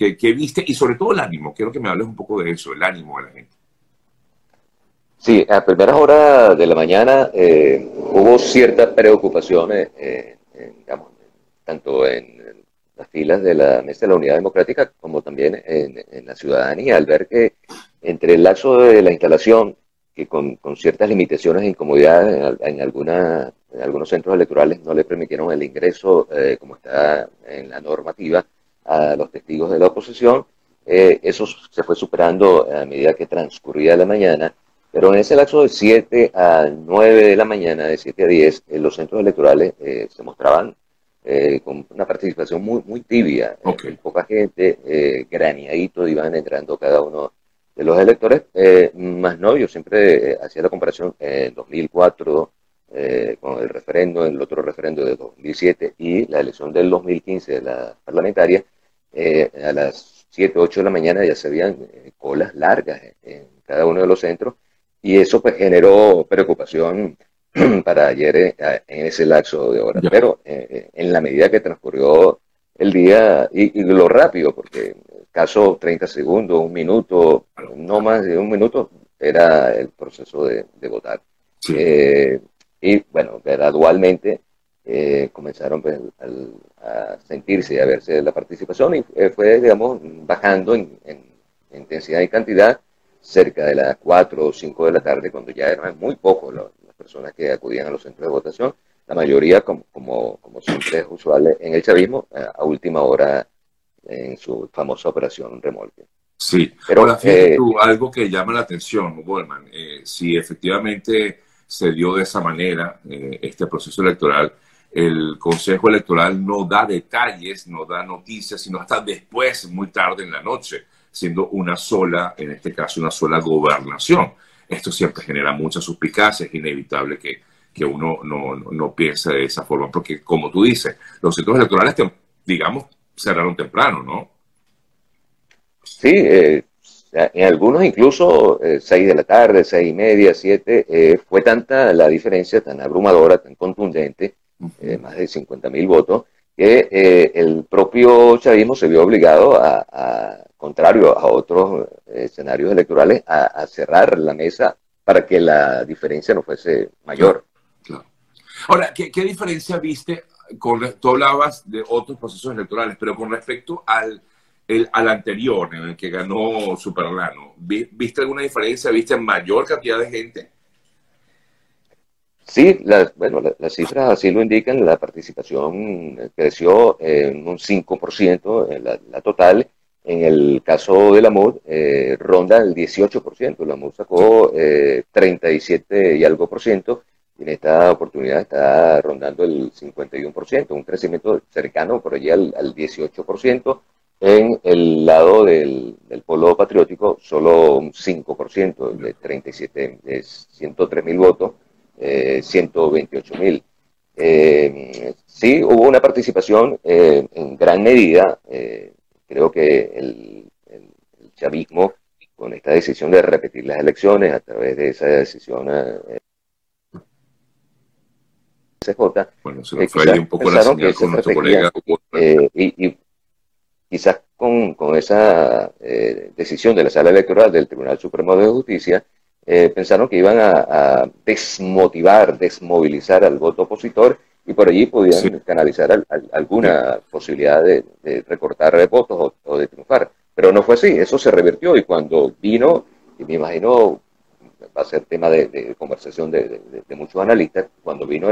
¿Qué, ¿Qué, viste? Y sobre todo el ánimo. Quiero que me hables un poco de eso, el ánimo de la gente. Sí, a primeras horas de la mañana eh, hubo cierta preocupación, eh, digamos, tanto en las filas de la Mesa de la Unidad Democrática como también en, la ciudadanía, al ver que entre el lazo de la instalación, que con, ciertas limitaciones e incomodidades en, alguna, en algunos centros electorales no le permitieron el ingreso, eh, como está en la normativa, a los testigos de la oposición, eso se fue superando a medida que transcurría la mañana pero en ese lapso de 7 a 9 de la mañana, de 7 a 10, en los centros electorales eh, se mostraban eh, con una participación muy, muy tibia. Eh, poca gente, eh, graneadito, iban entrando cada uno de los electores. más no, yo siempre hacía la comparación en 2004 con el referendo, el otro referendo de 2007 y la elección del 2015 de la parlamentaria. a las 7, 8 de la mañana ya se veían colas largas en cada uno de los centros y eso pues generó preocupación para ayer eh, en ese lapso de horas. Pero eh, eh, en la medida que transcurrió el día y, lo rápido, porque caso 30 segundos, un minuto, no más de un minuto, era el proceso de, votar. y bueno, gradualmente comenzaron pues, a sentirse y a verse la participación y fue, digamos, bajando en intensidad y cantidad cerca de las 4 o 5 de la tarde, cuando ya eran muy pocos las personas que acudían a los centros de votación, la mayoría, como, como, siempre es usual en el chavismo, eh, a última hora en su famosa operación remolque. Sí, pero Ahora, eh, algo que llama la atención, Goldman, eh, si efectivamente se dio de esa manera este proceso electoral, el Consejo Electoral no da detalles, no da noticias, sino hasta después, muy tarde en la noche siendo una sola, en este caso, una sola gobernación. Esto siempre genera mucha suspicacia, es inevitable que, que uno no, no, piense de esa forma, porque como tú dices, los centros electorales, digamos, cerraron temprano, ¿no? Sí, eh, en algunos incluso eh, seis de la tarde, seis y media, siete, eh, fue tanta la diferencia, tan abrumadora, tan contundente, más de 50 mil votos, que el propio chavismo se vio obligado a contrario a otros eh, escenarios electorales, a, cerrar la mesa para que la diferencia no fuese mayor. Ahora, ¿qué, diferencia viste? Con, tú hablabas de otros procesos electorales, pero con respecto al, al anterior, en el que ganó Superlano, ¿viste alguna diferencia? ¿Viste mayor cantidad de gente? Sí, bueno, las cifras así lo indican. La participación creció en un 5% en la total en el caso de la MUD, eh, ronda el 18%. La MUD sacó eh, 37 y algo por ciento. Y en esta oportunidad está rondando el 51%, un crecimiento cercano por allí al, 18%. En el lado del, polo patriótico, solo un 5%, de 37, de 103 mil votos, eh, 128 mil. Eh, sí, hubo una participación eh, en gran medida eh, Creo que el, chavismo, con esta decisión de repetir las elecciones a través de esa decisión CJ, bueno, se fue un poco la señal con nuestro colega. Eh, y, quizás con, con esa eh, decisión de la sala electoral del Tribunal Supremo de Justicia, pensaron que iban a, desmotivar, desmovilizar al voto opositor y por allí podían canalizar alguna posibilidad de, recortar votos o, de triunfar. Pero no fue así, eso se revirtió y cuando vino, y me imagino va a ser tema de, conversación de, muchos analistas, cuando vino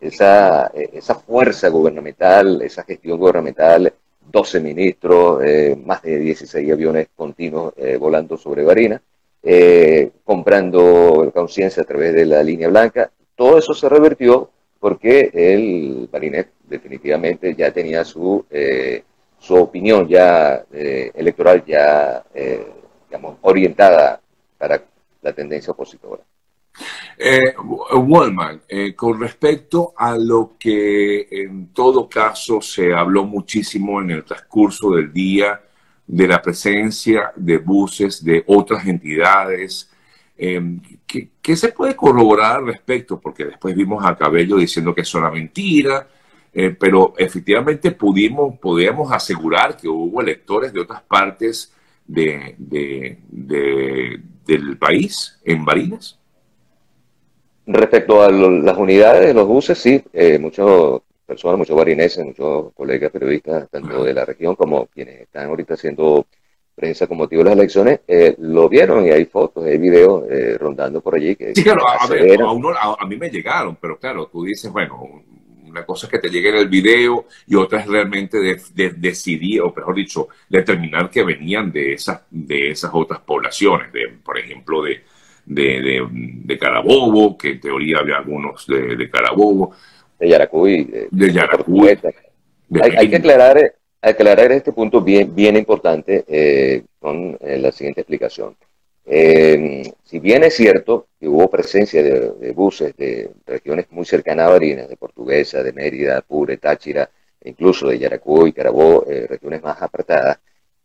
esa, esa fuerza gubernamental, esa gestión gubernamental, 12 ministros, eh, más de 16 aviones continuos eh, volando sobre Barina, eh, comprando conciencia a través de la línea blanca, todo eso se revirtió porque el Barinet definitivamente ya tenía su, eh, su opinión ya eh, electoral ya, eh, digamos, orientada para la tendencia opositora. Wallman, con respecto a lo que en todo caso se habló muchísimo en el transcurso del día de la presencia de buses de otras entidades, Em, ¿qué, se puede corroborar al respecto? Porque después vimos a Cabello diciendo que es una mentira. pero efectivamente pudimos, podíamos asegurar que hubo electores de otras partes de, del país en Barinas. Respecto a las unidades, los buses, sí, eh, muchas personas, muchos barineses, muchos colegas periodistas, tanto de la región como quienes están ahorita haciendo prensa con motivo de las elecciones, eh, lo vieron y hay fotos, hay videos eh, rondando por allí. Que, sí, claro, a, a, mí me llegaron, pero claro, tú dices, bueno, una cosa es que te llegue en el video y otra es realmente de, decidir, o mejor dicho, determinar que venían de esas, de esas otras poblaciones, de, por ejemplo, de, de, de, Carabobo, que en teoría había algunos de, Carabobo. De Yaracuy. De, Yaracuy. Hay, que aclarar, aclarar este punto bien, bien importante eh, con eh, la siguiente explicación. Eh, si bien es cierto que hubo presencia de, buses de regiones muy cercanas a Barinas, de Portuguesa, de Mérida, Apure, Táchira, incluso de Yaracuy, Carabobo, regiones más apretadas,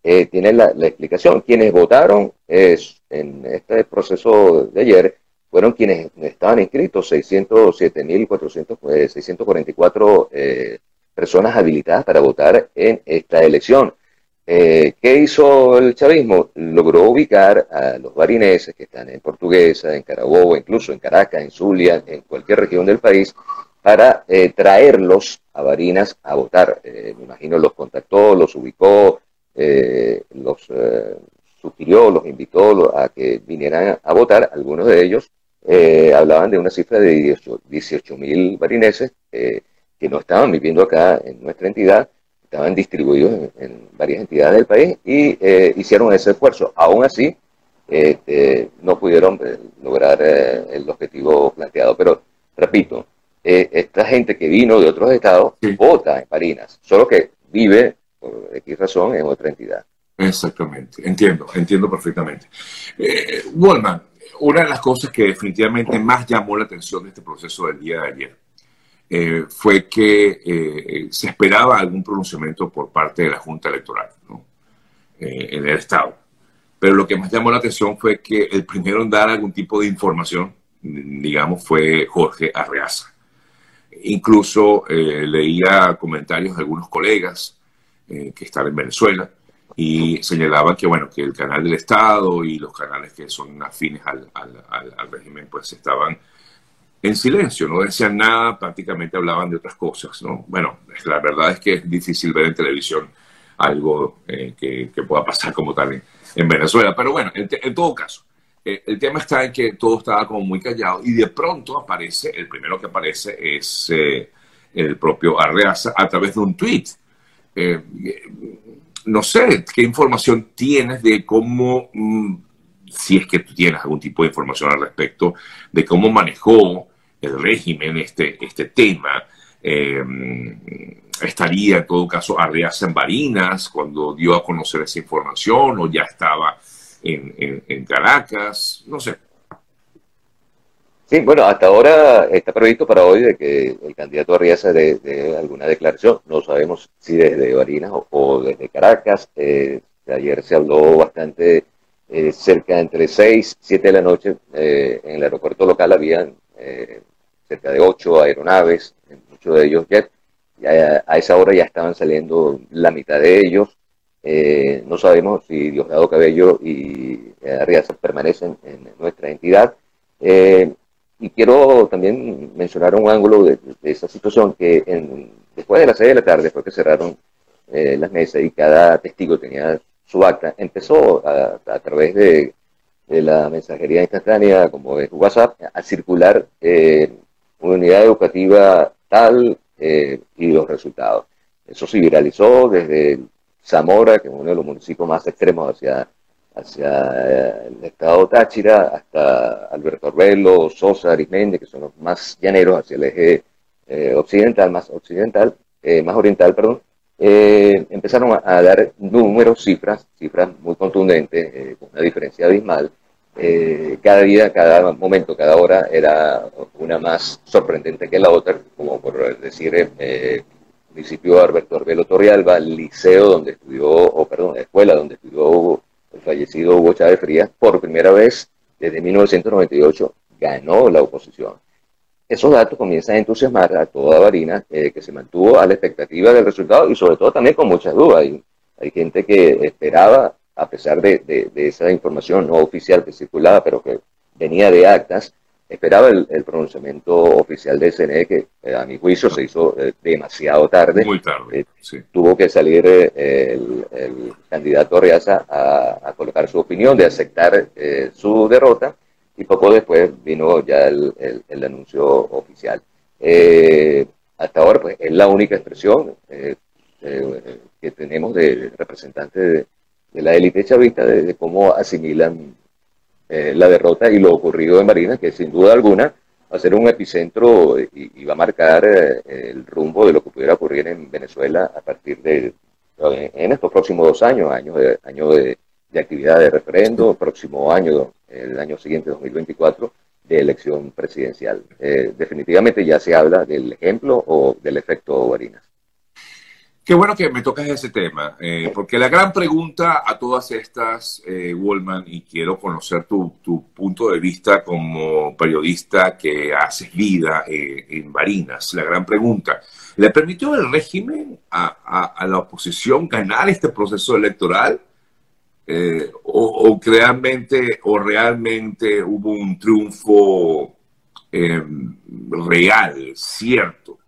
eh, tiene la, explicación. Quienes votaron es, en este proceso de ayer fueron quienes estaban inscritos, 607.400, 644 eh, personas habilitadas para votar en esta elección. Eh, ¿Qué hizo el chavismo? Logró ubicar a los barineses que están en Portuguesa, en Carabobo, incluso en Caracas, en Zulia, en cualquier región del país, para eh, traerlos a Barinas a votar. me imagino los contactó, los ubicó, eh, los eh, sugirió, los invitó a que vinieran a votar. Algunos de ellos eh, hablaban de una cifra de 18 mil barineses que no estaban viviendo acá en nuestra entidad, estaban distribuidos en, varias entidades del país y hicieron ese esfuerzo. Aún así, este, no pudieron lograr el objetivo planteado. Pero, repito, esta gente que vino de otros estados vota en Barinas, solo que vive por X razón en otra entidad. Exactamente, entiendo, entiendo perfectamente. Eh, Wallman, una de las cosas que definitivamente más llamó la atención de este proceso del día de ayer eh, fue que eh, se esperaba algún pronunciamiento por parte de la Junta Electoral eh, en el Estado. Pero lo que más llamó la atención fue que el primero en dar algún tipo de información, digamos, fue Jorge Arreaza. Incluso leía comentarios de algunos colegas que están en Venezuela y señalaban que bueno que el canal del Estado y los canales que son afines al, al, régimen pues estaban en silencio, no decían nada, prácticamente hablaban de otras cosas, ¿no? Bueno, la verdad es que es difícil ver en televisión algo eh, que, que, pueda pasar como tal en, Venezuela, pero bueno, en, todo caso, eh, el tema está en que todo estaba como muy callado y de pronto aparece, el primero que aparece es el propio Arreaza a través de un tweet eh, no sé, ¿qué información tienes de cómo, mm, si es que tú tienes algún tipo de información al respecto, de cómo manejó el régimen este, este tema? Eh, ¿Estaría en todo caso Arreaza en Barinas cuando dio a conocer esa información o ya estaba en, en Caracas? No sé. Sí, bueno, hasta ahora está previsto para hoy de que el candidato Arriaza dé alguna declaración. No sabemos si desde Barinas o, desde Caracas. Eh, ayer se habló bastante eh, cerca entre 6 y 7 de la noche. Eh, en el aeropuerto local habían cerca de 8 aeronaves, muchos de ellos jet. A, a, esa hora ya estaban saliendo la mitad de ellos. no sabemos si Diosdado Cabello y Arriaza permanecen en nuestra entidad. Y quiero también mencionar un ángulo de, esa situación que después de las seis de la tarde, después que cerraron eh, las mesas y cada testigo tenía su acta, empezó a, través de, la mensajería instantánea como es WhatsApp a circular eh, una unidad educativa tal eh, y los resultados. Eso se viralizó desde Zamora, que es uno de los municipios más extremos hacia hacia el estado Táchira, hasta Alberto Arbelo, Sosa, Arismendi, que son los más llaneros hacia el eje eh, occidental, más occidental, eh, más oriental, perdón, eh, empezaron a, dar números, cifras, cifras muy contundentes, con una diferencia abismal. cada día, cada momento, cada hora era una más sorprendente que la otra, como por decir, municipio Alberto Arbelo Torrealba, liceo donde estudió, o perdón, la escuela donde estudió fallecido Hugo Chávez Frías, por primera vez desde 1998 ganó la oposición. esos datos comienzan a entusiasmar a toda Barinas, eh, que se mantuvo a la expectativa del resultado y sobre todo también con muchas dudas. Hay gente que esperaba, a pesar de, de, esa información no oficial que circulaba, pero que venía de actas, esperaba el, pronunciamiento oficial del CNE, que eh, a mi juicio se hizo eh, demasiado tarde. Muy tarde, sí. Tuvo que salir el, el, candidato Arriaza a, a, colocar su opinión, de aceptar su derrota y poco después vino ya el, el, anuncio oficial. Eh, hasta ahora, pues, es la única expresión eh, eh, que tenemos de representantes de, la élite chavista de, cómo asimilan la derrota y lo ocurrido en Marina, que sin duda alguna va a ser un epicentro y, va a marcar el rumbo de lo que pudiera ocurrir en Venezuela a partir de en estos próximos dos años, años de, año de, de actividad de referendo, próximo año el año siguiente, 2024, de elección presidencial. Eh, definitivamente ya se habla del ejemplo o del efecto Varinas. Qué bueno que me tocas ese tema, eh, porque la gran pregunta a todas estas, eh, Wallman, y quiero conocer tu, punto de vista como periodista que haces vida en Barinas, la gran pregunta, ¿le permitió el régimen a, a la oposición ganar este proceso electoral? Eh, o, realmente, o realmente hubo un triunfo real, cierto.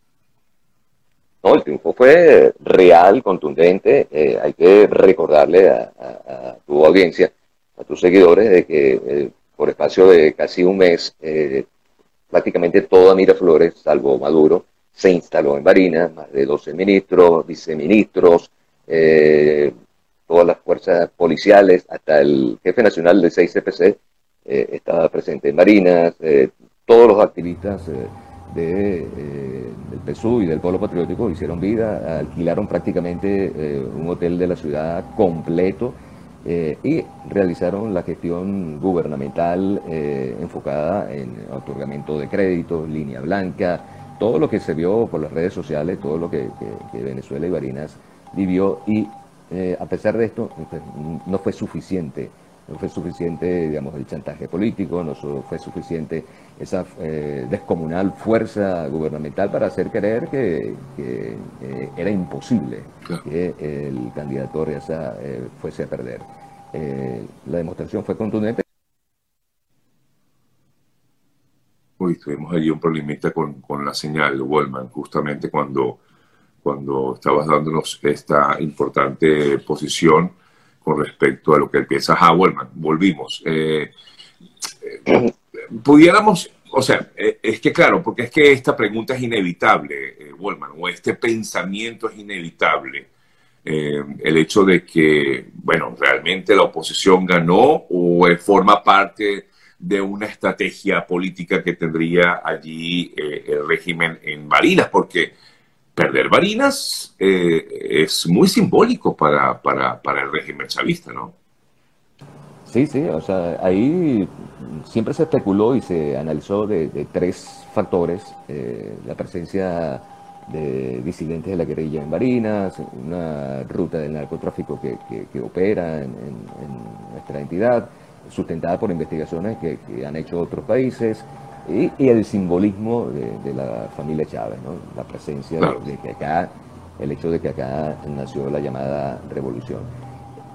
No, el triunfo fue real, contundente. Eh, hay que recordarle a, tu audiencia, a tus seguidores, de que eh, por espacio de casi un mes, prácticamente toda Miraflores, salvo Maduro, se instaló en Barinas, más de 12 ministros, viceministros, todas las fuerzas policiales, hasta el jefe nacional del 6CPC eh, estaba presente en Marinas, eh, todos los activistas eh, del PSU y del Pueblo Patriótico hicieron vida, alquilaron prácticamente un hotel de la ciudad completo y realizaron la gestión gubernamental enfocada en otorgamiento de créditos, línea blanca, todo lo que se vio por las redes sociales, todo lo que, que Venezuela y Barinas vivió y eh, a pesar de esto, pues, no fue suficiente. No fue suficiente, digamos, el chantaje político, no fue suficiente esa eh, descomunal fuerza gubernamental para hacer creer que, eh, era imposible que el candidato Reza fuese a perder. la demostración fue contundente. Uy, tuvimos allí un problemita con, con la señal, Wallman, justamente cuando cuando estabas dándonos esta importante posición con respecto a lo que piensa Howard. Volvimos. Eh, eh, pudiéramos, o sea, eh, es que claro, porque es que esta pregunta es inevitable, eh, Wallman, o este pensamiento es inevitable. el hecho de que, bueno, realmente la oposición ganó o forma parte de una estrategia política que tendría allí el régimen en Barinas, porque perder Barinas eh, es muy simbólico para, el régimen chavista, ¿no? Sí, sí, o sea, ahí siempre se especuló y se analizó de, tres factores, eh, la presencia de disidentes de la guerrilla en Barinas, una ruta del narcotráfico que, opera en, nuestra entidad, sustentada por investigaciones que, que han hecho otros países, y, el simbolismo de, la familia Chávez, ¿no? la presencia de, que acá, el hecho de que acá nació la llamada revolución.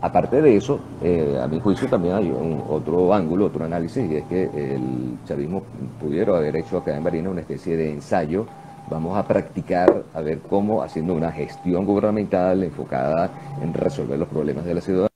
Aparte de eso, eh, a mi juicio también hay un, otro ángulo, otro análisis, y es que el chavismo pudiera haber hecho acá en Marina una especie de ensayo. Vamos a practicar a ver cómo, haciendo una gestión gubernamental enfocada en resolver los problemas de la ciudadanía,